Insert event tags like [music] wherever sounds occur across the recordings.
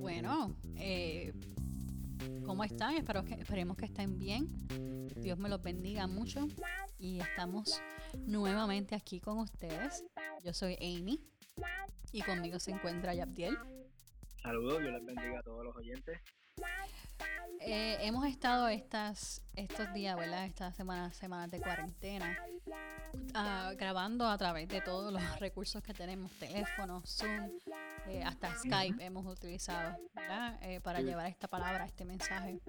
Bueno, eh, ¿cómo están? Espero que, esperemos que estén bien. Dios me los bendiga mucho. Y estamos nuevamente aquí con ustedes. Yo soy Amy y conmigo se encuentra Yabdiel. Saludos, Dios les bendiga a todos los oyentes. Eh, hemos estado estas, estos días, ¿verdad? Estas semanas, semanas de cuarentena, ah, grabando a través de todos los recursos que tenemos, teléfono, Zoom, eh, hasta Skype hemos utilizado, ¿verdad? Eh, para llevar esta palabra, este mensaje.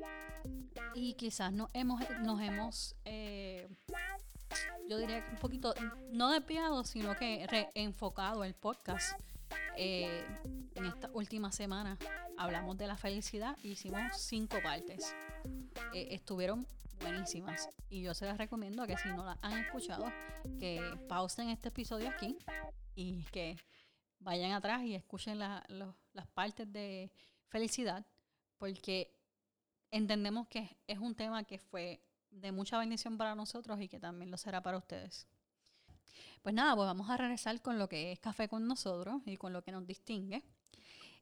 Y quizás no hemos, nos hemos, yo diría que un poquito, no desviado, sino que reenfocado el podcast en esta última semana hablamos de la felicidad y hicimos cinco partes. Eh, estuvieron buenísimas y yo se las recomiendo que si no las han escuchado, que pausen este episodio aquí y que vayan atrás y escuchen las partes de felicidad porque entendemos que es un tema que fue de mucha bendición para nosotros y que también lo será para ustedes. Pues nada, pues vamos a regresar con lo que es café con nosotros y con lo que nos distingue.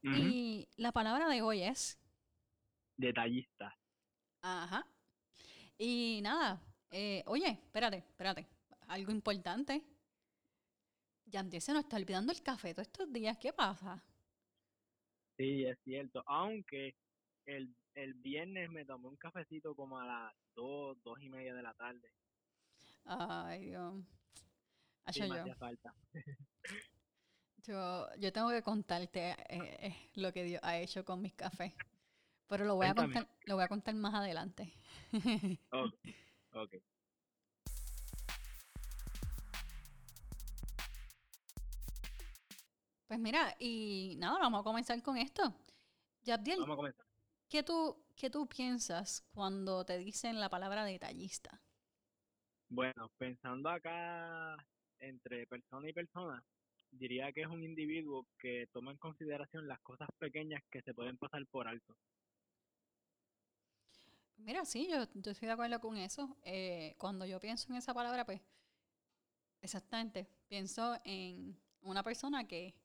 Y la palabra de hoy es... Detallista. Ajá. Y nada, eh, oye, espérate, espérate. Algo importante. Yandy se nos está olvidando el café todos estos días. ¿Qué pasa? Sí, es cierto. Aunque el, el viernes me tomé un cafecito como a las dos, dos y media de la tarde. Ay, Dios. Hacía falta. [laughs] Yo, yo tengo que contarte eh, eh, lo que Dios ha hecho con mis cafés. Pero lo voy, a contar, lo voy a contar más adelante. [laughs] ok. Pues mira, y nada, vamos a comenzar con esto. Yabdiel, vamos a comenzar. ¿qué tú, ¿qué tú piensas cuando te dicen la palabra detallista? Bueno, pensando acá entre persona y persona, diría que es un individuo que toma en consideración las cosas pequeñas que se pueden pasar por alto. Mira, sí, yo, estoy de acuerdo con eso. Eh, cuando yo pienso en esa palabra, pues, exactamente, pienso en una persona que,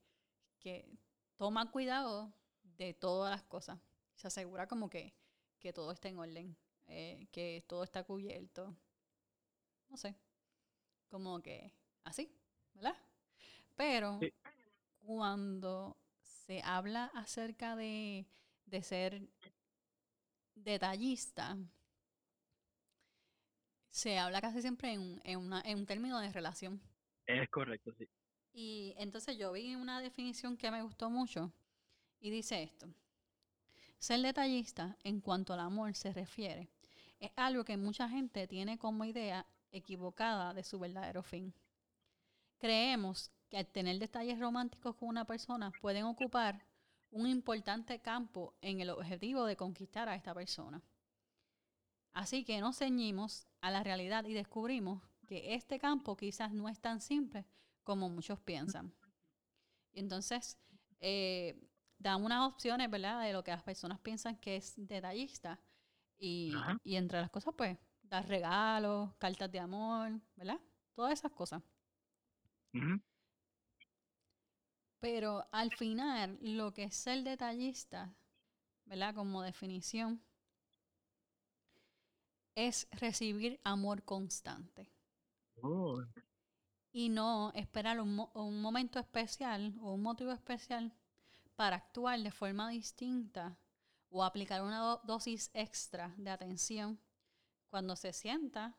que toma cuidado de todas las cosas. Se asegura como que, que todo está en orden, eh, que todo está cubierto. No sé, como que así, ¿verdad? Pero cuando se habla acerca de, ser detallista, se habla casi siempre en, en, un término de relación. Es correcto, sí. Y entonces yo vi una definición que me gustó mucho y dice esto. Ser detallista en cuanto al amor se refiere es algo que mucha gente tiene como idea equivocada de su verdadero fin. Creemos que al tener detalles románticos con una persona pueden ocupar un importante campo en el objetivo de conquistar a esta persona. Así que nos ceñimos a la realidad y descubrimos que este campo quizás no es tan simple como muchos piensan. Y entonces, eh, da unas opciones, ¿verdad?, de lo que las personas piensan que es detallista. Y, entre las cosas, pues, dar regalos, cartas de amor, ¿verdad? Todas esas cosas. Pero al final, lo que es ser detallista, ¿verdad? Como definición, es recibir amor constante. Oh. Y no esperar un, momento especial o un motivo especial para actuar de forma distinta o aplicar una dosis extra de atención cuando se sienta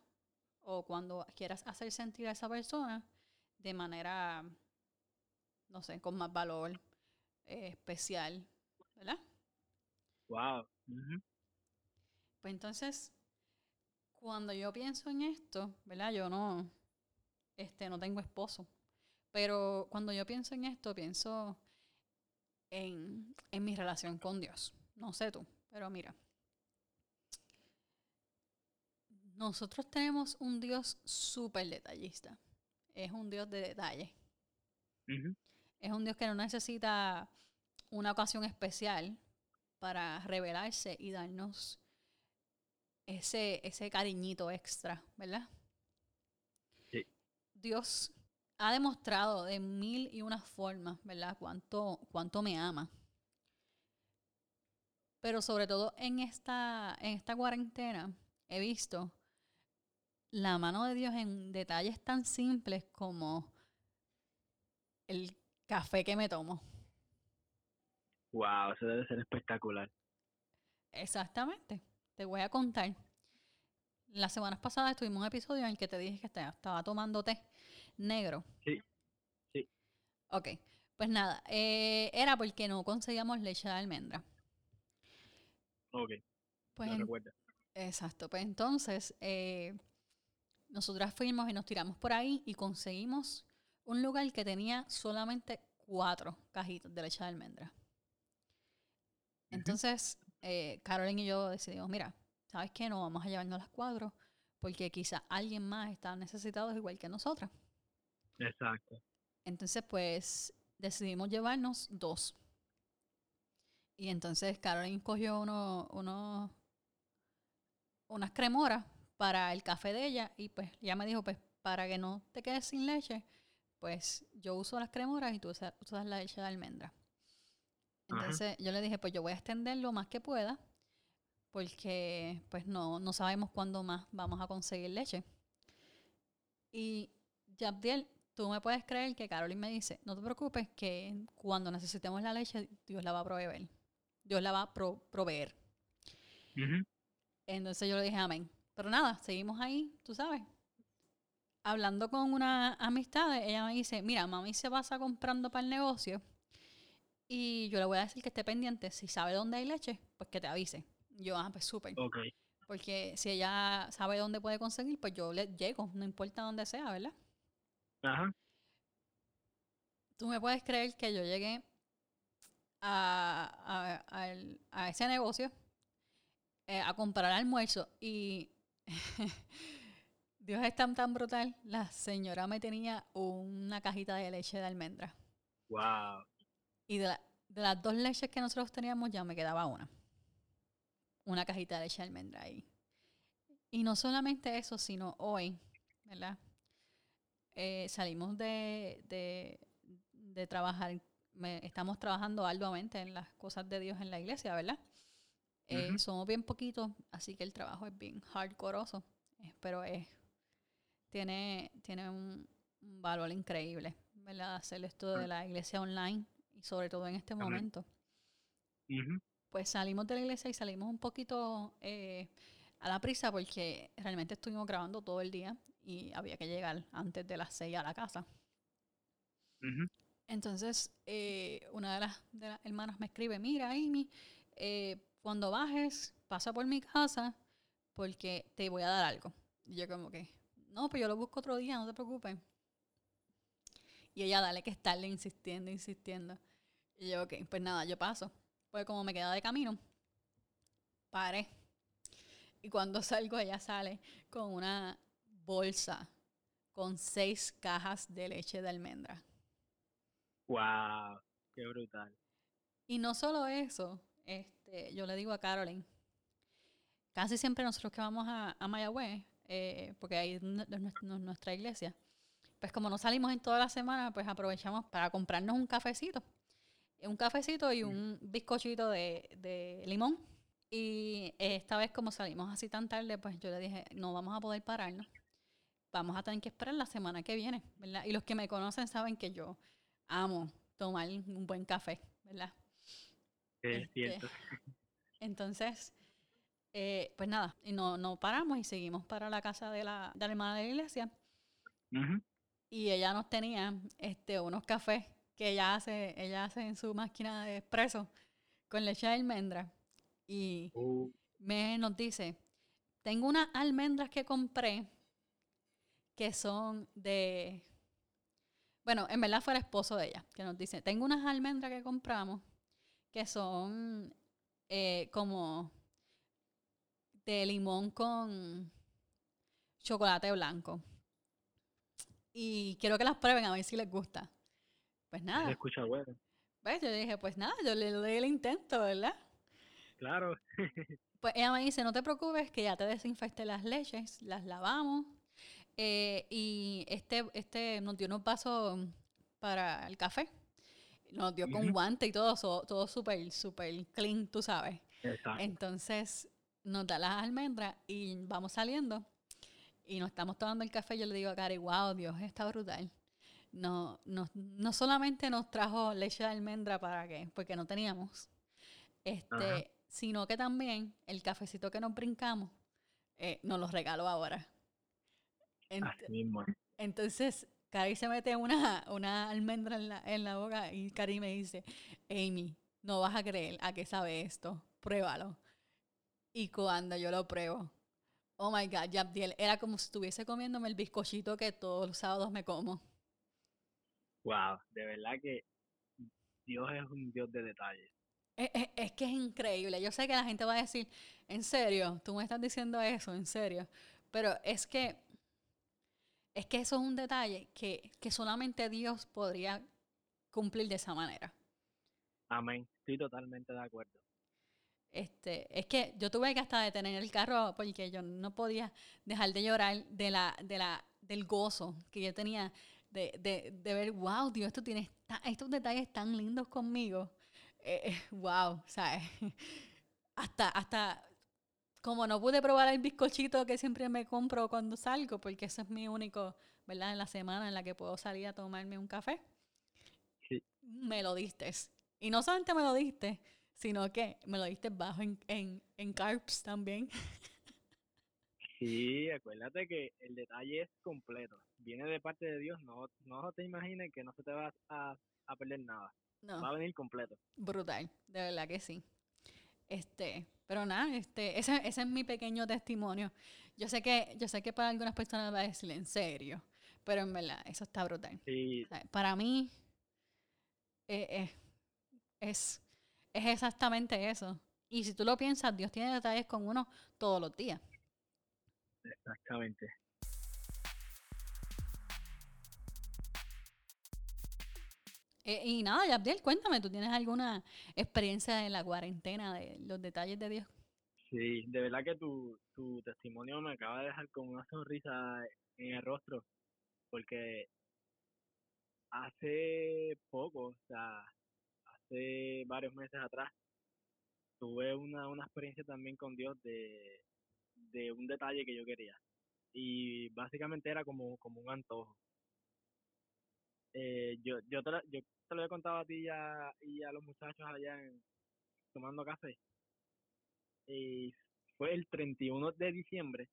o cuando quieras hacer sentir a esa persona de manera no sé, con más valor eh, especial, ¿verdad? Wow. Pues entonces, cuando yo pienso en esto, ¿verdad? Yo no, este, no tengo esposo. Pero cuando yo pienso en esto, pienso en, en mi relación con Dios. No sé tú, pero mira. Nosotros tenemos un Dios súper detallista. Es un Dios de detalle. Es un Dios que no necesita una ocasión especial para revelarse y darnos ese, ese cariñito extra, ¿verdad? Sí. Dios ha demostrado de mil y unas formas, ¿verdad? Cuánto, cuánto me ama. Pero sobre todo en esta, en esta cuarentena he visto la mano de Dios en detalles tan simples como el café que me tomo. Wow, eso debe ser espectacular. Exactamente. Te voy a contar. Las semanas pasadas tuvimos un episodio en el que te dije que estaba tomando té negro. Sí, sí. Ok, pues nada, eh, era porque no conseguíamos leche de almendra. Ok, pues, recuerdo. Exacto, pues entonces eh, nosotras fuimos y nos tiramos por ahí y conseguimos un lugar que tenía solamente cuatro cajitas de leche de almendra. Entonces, eh, Carolyn y yo decidimos, mira, ¿sabes qué? No vamos a llevarnos las cuatro porque quizá alguien más está necesitado igual que nosotras. Exacto. Entonces, pues decidimos llevarnos dos. Y entonces Carolyn cogió uno, uno, unas cremoras para el café de ella y pues ya me dijo, pues para que no te quedes sin leche, pues yo uso las cremoras y tú usas, la leche de almendra. Entonces yo le dije, pues yo voy a extender lo más que pueda porque pues no, no sabemos cuándo más vamos a conseguir leche. Y Yabdiel tú me puedes creer que Carolyn me dice, no te preocupes que cuando necesitemos la leche, Dios la va a proveer. Dios la va a proveer. Entonces yo le dije, amén. Pero nada, seguimos ahí, tú sabes. Hablando con una amistad, ella me dice, mira, mami se pasa comprando para el negocio y yo le voy a decir que esté pendiente. Si sabe dónde hay leche, pues que te avise. Yo, ah, pues súper. Porque si ella sabe dónde puede conseguir, pues yo le llego, no importa dónde sea, ¿verdad? Ajá. Tú me puedes creer que yo llegué a, a, ese negocio eh, a comprar almuerzo y [laughs] Dios es tan tan brutal. La señora me tenía una cajita de leche de almendra. Wow. Y de, de las dos leches que nosotros teníamos ya me quedaba una. Una cajita de leche de almendra ahí. Y no solamente eso, sino hoy, ¿verdad? Eh, salimos de, de, trabajar, estamos trabajando arduamente en las cosas de Dios en la iglesia, ¿verdad? Eh, somos bien poquitos, así que el trabajo es bien hardcoreoso, eh, pero es, tiene, tiene un, valor increíble, ¿verdad? Hacer esto de la iglesia online y sobre todo en este momento. Pues salimos de la iglesia y salimos un poquito a la prisa porque realmente estuvimos grabando todo el día y había que llegar antes de las seis a la casa. Entonces, eh, una de las, de hermanas me escribe, mira, Amy, eh, cuando bajes, pasa por mi casa porque te voy a dar algo. Y yo como que, no, pues yo lo busco otro día, no te preocupes. Y ella, dale que estarle insistiendo, insistiendo. Y yo, ok, pues nada, yo paso. Pues como me queda de camino, paré. Y cuando [laughs] salgo, ella sale con una bolsa con seis cajas de leche de almendra. ¡Wow! ¡Qué brutal! Y no solo eso, este, yo le digo a Carolyn, casi siempre nosotros que vamos a, a Mayagüez, eh, porque ahí es nuestra iglesia, pues como no salimos en toda la semana, pues aprovechamos para comprarnos un cafecito. Un cafecito y un bizcochito de, de limón. Y esta vez como salimos así tan tarde, pues yo le dije, no vamos a poder pararnos vamos a tener que esperar la semana que viene, ¿verdad? Y los que me conocen saben que yo amo tomar un buen café, ¿verdad? Es este, cierto. [laughs] Entonces, eh, pues nada, y no, no paramos y seguimos para la casa de la, de la hermana de la iglesia. Y ella nos tenía este, unos cafés que ella hace, ella hace en su máquina de espresso con leche de almendra. Y uh. me nos dice, tengo unas almendras que compré que son de... Bueno, en verdad fue el esposo de ella, que nos dice, tengo unas almendras que compramos que son eh, como de limón con chocolate blanco. Y quiero que las prueben a ver si les gusta. Pues nada. Se escucha bueno. Pues yo dije, pues nada, yo le doy el intento, ¿verdad? Claro. [laughs] pues ella me dice, no te preocupes, que ya te desinfecté las leches, las lavamos, Eh, y este, este nos dio unos pasos para el café. Nos dio con guante y todo, todo súper, súper clean, tú sabes. Entonces nos da las almendras y vamos saliendo y nos estamos tomando el café. Yo le digo a Cari, wow, Dios, está brutal. No, no, no solamente nos trajo leche de almendra para qué, porque no teníamos, este, sino que también el cafecito que nos brincamos eh, nos lo regaló ahora. Entonces, Cari se mete una, una almendra en la, en la boca y Cari me dice, Amy, no vas a creer a qué sabe esto, pruébalo. Y cuando yo lo pruebo, oh my God, Yabdiel, era como si estuviese comiéndome el bizcochito que todos los sábados me como. Wow, de verdad que Dios es un Dios de detalles. Es, que es increíble. Yo sé que la gente va a decir, en serio, tú me estás diciendo eso, en serio. Pero es que, es que eso es un detalle que, que solamente Dios podría cumplir de esa manera. Amén. Estoy totalmente de acuerdo. Este, es que yo tuve que hasta detener el carro porque yo no podía dejar de llorar de la, de la, del gozo que yo tenía de, de, de ver, wow, Dios, esto tiene estos detalles tan lindos conmigo. Eh, wow, ¿sabes? [laughs] hasta, hasta como no pude probar el bizcochito que siempre me compro cuando salgo, porque ese es mi único, ¿verdad? En la semana en la que puedo salir a tomarme un café. Me lo diste. Y no solamente me lo diste, sino que me lo diste bajo en, en, en carbs también. Sí, acuérdate que el detalle es completo. Viene de parte de Dios, no, no te imagines que no se te va a, a perder nada. Va a venir completo. Brutal, de verdad que sí. Este, pero nada, este, ese, ese es mi pequeño testimonio. Yo sé que, yo sé que para algunas personas va a decir en serio, pero en verdad, eso está brutal. Sí. para mí, eh, eh, es es exactamente eso. Y si tú lo piensas, Dios tiene detalles con uno todos los días. Exactamente. Eh, y nada, Yabdiel, cuéntame, ¿tú tienes alguna experiencia en la cuarentena de los detalles de Dios? Sí, de verdad que tu, tu testimonio me acaba de dejar con una sonrisa en el rostro, porque hace poco, o sea, varios meses atrás, tuve una, una experiencia también con Dios de, de un detalle que yo quería. Y básicamente era como, como un antojo. Eh, yo, yo, te, yo te lo he contado a ti y a, y a los muchachos allá en, tomando café. Y fue el 31 de diciembre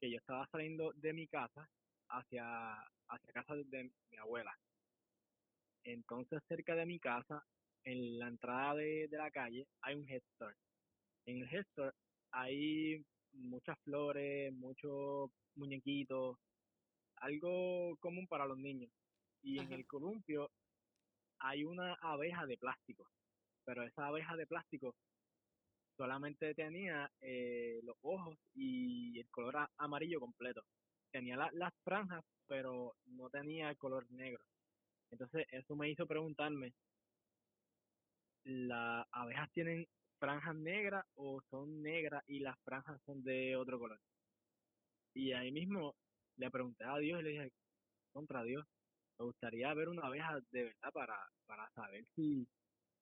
que yo estaba saliendo de mi casa hacia, hacia casa de mi abuela. Entonces, cerca de mi casa, en la entrada de, la calle, hay un head En el head hay muchas flores, muchos muñequitos, algo común para los niños. Y en el columpio hay una abeja de plástico, pero esa abeja de plástico solamente tenía eh, los ojos y el color amarillo completo. Tenía las franjas, pero no tenía el color negro. Entonces eso me hizo preguntarme, ¿las abejas tienen franjas negras o son negras y las franjas son de otro color? Y ahí mismo le pregunté a Dios y le dije, contra Dios, me gustaría ver una abeja de verdad para, para saber si,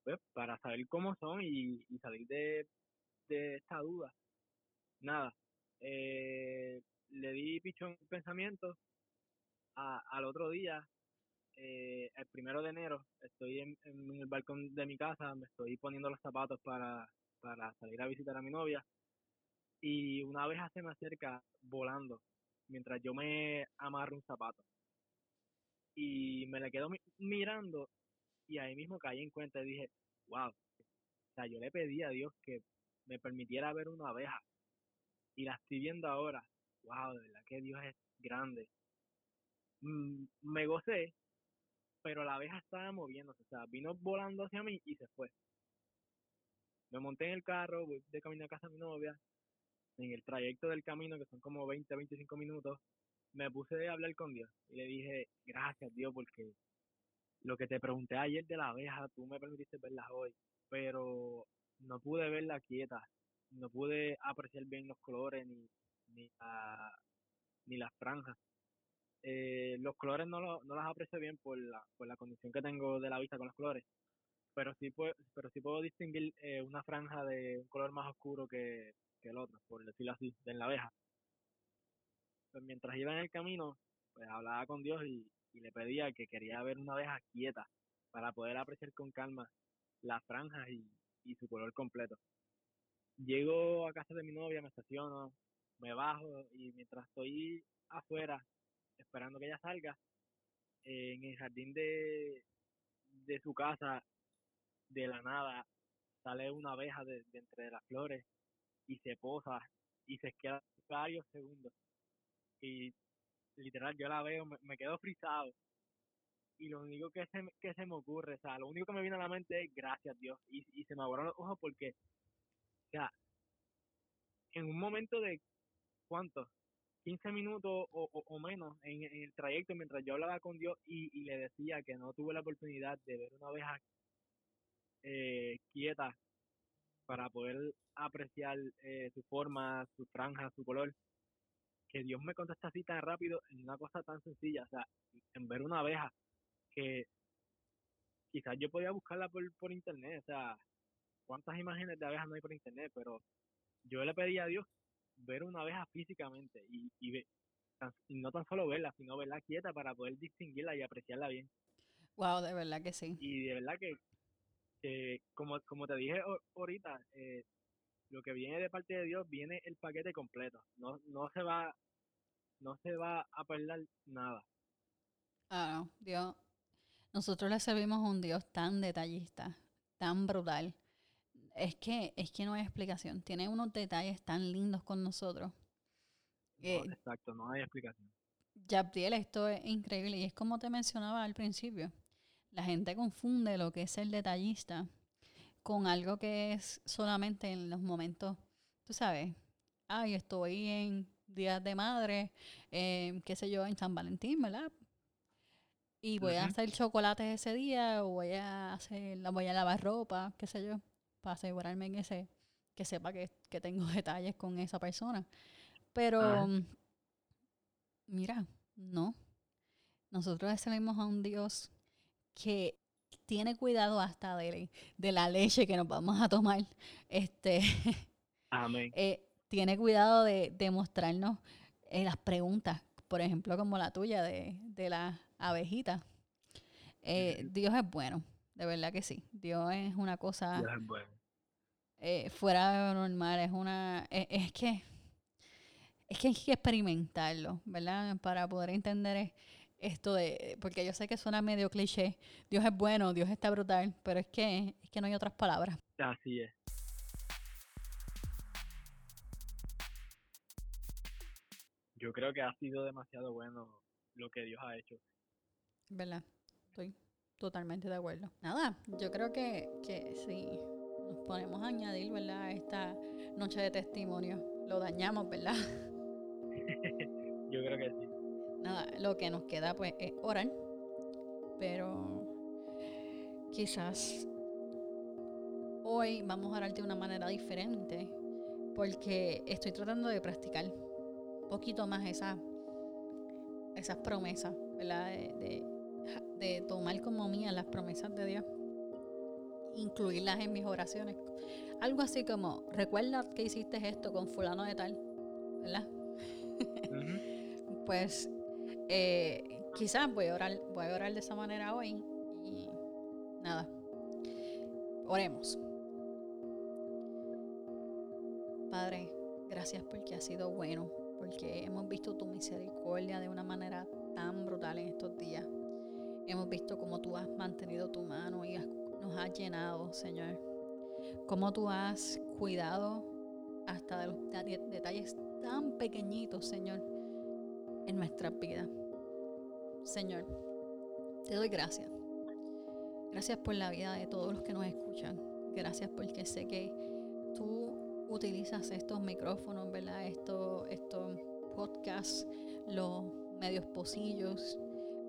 pues, para saber cómo son y, salir de, de esta duda. Nada, eh, le di pichón pensamiento, al otro día eh, el primero de enero estoy en, el balcón de mi casa, me estoy poniendo los zapatos para, para salir a visitar a mi novia y una abeja se me acerca volando mientras yo me amarro un zapato. Y me la quedo mirando y ahí mismo caí en cuenta y dije, wow, o sea, yo le pedí a Dios que me permitiera ver una abeja y la estoy viendo ahora. Wow, de verdad que Dios es grande. Mm, me gocé pero la abeja estaba moviéndose, o sea, vino volando hacia mí y se fue. Me monté en el carro, voy de camino a casa de mi novia, en el trayecto del camino, que son como 20, 25 minutos, me puse a hablar con Dios y le dije, gracias Dios, porque lo que te pregunté ayer de la abeja, tú me permitiste verla hoy, pero no pude verla quieta, no pude apreciar bien los colores ni, ni, las franjas. Eh, los colores no, lo, no las aprecio bien por la, por la condición que tengo de la vista con los colores, pero sí, puedo, pero sí puedo distinguir eh, una franja de un color más oscuro que, que el otro, por decirlo así, de la abeja. Pues mientras iba en el camino, pues hablaba con Dios y, y le pedía que quería ver una abeja quieta para poder apreciar con calma las franjas y, y su color completo. Llego a casa de mi novia, me estaciono, me bajo y mientras estoy afuera esperando que ella salga, en el jardín de, de su casa, de la nada, sale una abeja de, entre las flores y se posa y se queda varios segundos. Y literal, yo la veo, me, quedo frisado. Y lo único que se, que se me ocurre, o sea, lo único que me viene a la mente es gracias Dios. Y, y se me abrieron los ojos porque, o sea, en un momento de, ¿cuánto? 15 minutos o, o, menos en, el trayecto mientras yo hablaba con Dios y, y, le decía que no tuve la oportunidad de ver una abeja eh, quieta para poder apreciar eh, su forma, su franja, su color, que Dios me contesta así tan rápido en una cosa tan sencilla, o sea, en ver una abeja que quizás yo podía buscarla por, por internet, o sea, cuántas imágenes de abejas no hay por internet, pero yo le pedí a Dios ver una abeja físicamente y, y, no tan solo verla, sino verla quieta para poder distinguirla y apreciarla bien. Wow, de verdad que sí. Y de verdad que, que como, como te dije ahorita, eh, lo que viene de parte de Dios viene el paquete completo. No, no se va no se va a perder nada. Ah, Dios. Nosotros le servimos a un Dios tan detallista, tan brutal, es que, es que no hay explicación. Tiene unos detalles tan lindos con nosotros. exacto, no hay explicación. Yabdiel, esto es increíble. Y es como te mencionaba al principio. La gente confunde lo que es el detallista con algo que es solamente en los momentos, tú sabes, ay, estoy en días de madre, eh, qué sé yo, en San Valentín, ¿verdad? Y voy a hacer chocolate ese día, o voy a hacer, voy a lavar ropa, qué sé yo para asegurarme en ese, que sepa que, tengo [laughs] detalles con esa persona. Pero, mm, mira, no. Nosotros servimos a un Dios que tiene cuidado hasta de, de la leche que nos vamos a tomar. Este, [laughs] Amén. Eh, tiene cuidado de, de mostrarnos eh, las preguntas, por ejemplo, como la tuya de, de la abejita. Eh, Dios es bueno, de verdad que sí. Dios es una cosa Dios es bueno. Eh, fuera de lo normal. Es una. E, es, que. Es que hay que experimentarlo, ¿verdad? Para poder entender esto de. Porque yo sé que suena medio cliché. Dios es bueno, Dios está brutal, pero es que, es que no hay otras palabras. Así es. Yo creo que ha sido demasiado bueno lo que Dios ha hecho. ¿Verdad? Estoy totalmente de acuerdo. Nada, yo creo que, que sí nos ponemos a añadir, ¿verdad? Esta noche de testimonio. Lo dañamos, ¿verdad? [laughs] Yo creo que sí. Lo que nos queda pues es orar. Pero quizás hoy vamos a orar de una manera diferente. Porque estoy tratando de practicar un poquito más esa, esas promesas, ¿verdad? De, de, de tomar como mías las promesas de Dios incluirlas en mis oraciones. Algo así como, recuerda que hiciste esto con fulano de tal, ¿verdad? [laughs] pues eh, quizás voy a, orar, voy a orar de esa manera hoy y nada, oremos. Padre, gracias porque has sido bueno, porque hemos visto tu misericordia de una manera tan brutal en estos días. Hemos visto cómo tú has mantenido tu mano y nos has llenado, Señor. Cómo tú has cuidado hasta de los detalles tan pequeñitos, Señor, en nuestra vida. Señor, te doy gracias. Gracias por la vida de todos los que nos escuchan. Gracias porque sé que tú utilizas estos micrófonos, ¿verdad? Estos, estos podcasts, los medios posillos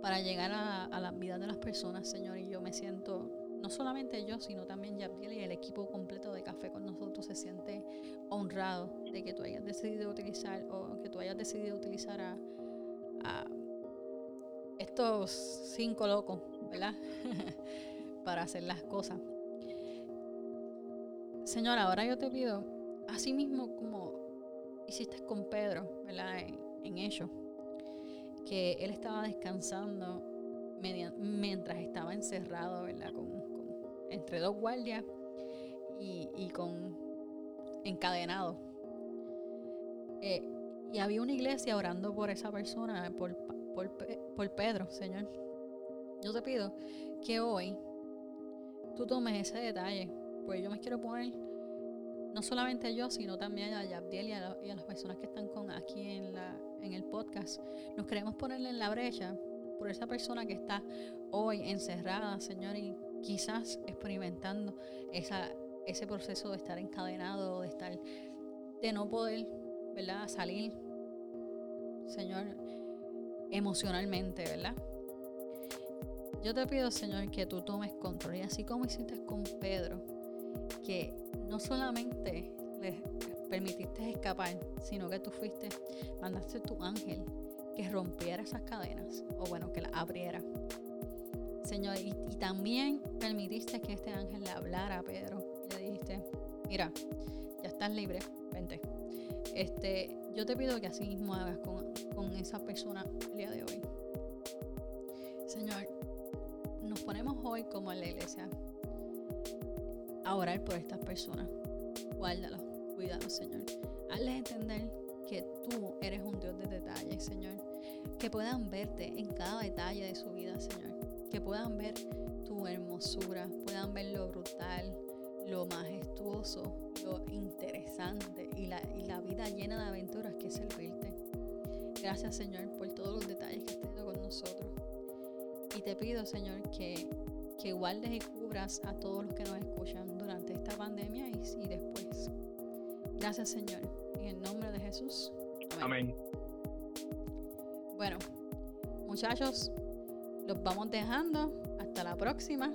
para llegar a, a la vida de las personas, Señor. Y yo me siento no solamente yo, sino también Yabdiel y el equipo completo de Café con nosotros se siente honrado de que tú hayas decidido utilizar o que tú hayas decidido utilizar a, a estos cinco locos, ¿verdad? [laughs] Para hacer las cosas. Señora, ahora yo te pido, así mismo como hiciste con Pedro, ¿verdad? En, en ello, que él estaba descansando mientras estaba encerrado, ¿verdad? Con, entre dos guardias y, con encadenado. Eh, y había una iglesia orando por esa persona, por, por, Pedro, Señor. Yo te pido que hoy tú tomes ese detalle, pues yo me quiero poner no solamente yo, sino también a Yabdiel y a, y a, las personas que están con aquí en, la, en el podcast. Nos queremos ponerle en la brecha por esa persona que está hoy encerrada, Señor, y quizás experimentando esa, ese proceso de estar encadenado, de estar, de no poder, ¿verdad? Salir, Señor, emocionalmente, ¿verdad? Yo te pido, Señor, que tú tomes control. Y así como hiciste con Pedro, que no solamente le permitiste escapar, sino que tú fuiste, mandaste tu ángel que rompiera esas cadenas, o bueno, que las abriera. Señor, y, también permitiste que este ángel le hablara a Pedro. Le dijiste, mira, ya estás libre, vente. Este, yo te pido que así mismo hagas con, con esa persona el día de hoy. Señor, nos ponemos hoy como en la iglesia a orar por estas personas. Guárdalos, cuídalos, Señor. Hazles entender que tú eres un Dios de detalles, Señor. Que puedan verte en cada detalle de su vida, Señor. Que puedan ver tu hermosura, puedan ver lo brutal, lo majestuoso, lo interesante y la, y la vida llena de aventuras que es servirte. Gracias, Señor, por todos los detalles que has tenido con nosotros. Y te pido, Señor, que, que guardes y cubras a todos los que nos escuchan durante esta pandemia y, y después. Gracias, Señor. En el nombre de Jesús. Amén. Bueno, muchachos, los vamos dejando. Hasta la próxima.